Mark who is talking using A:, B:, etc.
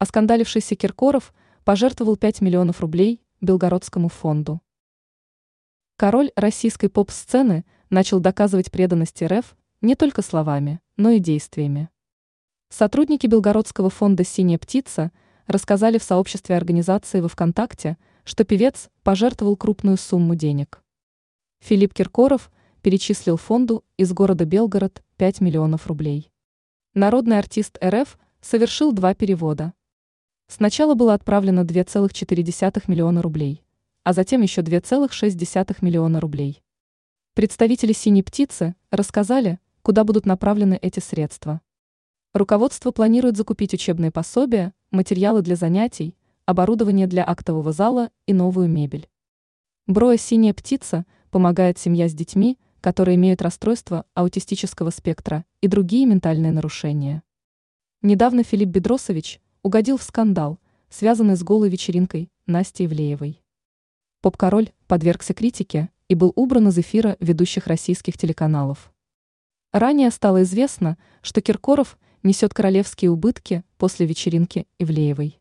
A: Оскандалившийся Киркоров пожертвовал 5 миллионов рублей Белгородскому фонду. Король российской поп-сцены начал доказывать преданность РФ не только словами, но и действиями. Сотрудники Белгородского фонда «Синяя птица» рассказали в сообществе организации во ВКонтакте, что певец пожертвовал крупную сумму денег. Филипп Киркоров перечислил фонду из города Белгород 5 миллионов рублей. Народный артист РФ совершил два перевода. Сначала было отправлено 2,4 миллиона рублей, а затем еще 2,6 миллиона рублей. Представители «Синей птицы» рассказали, куда будут направлены эти средства. Руководство планирует закупить учебные пособия, материалы для занятий, оборудование для актового зала и новую мебель. Броя «Синяя птица» помогает семья с детьми, которые имеют расстройство аутистического спектра и другие ментальные нарушения. Недавно Филипп Бедросович угодил в скандал, связанный с голой вечеринкой Насти Ивлеевой. Поп-король подвергся критике и был убран из эфира ведущих российских телеканалов. Ранее стало известно, что Киркоров несет королевские убытки после вечеринки Ивлеевой.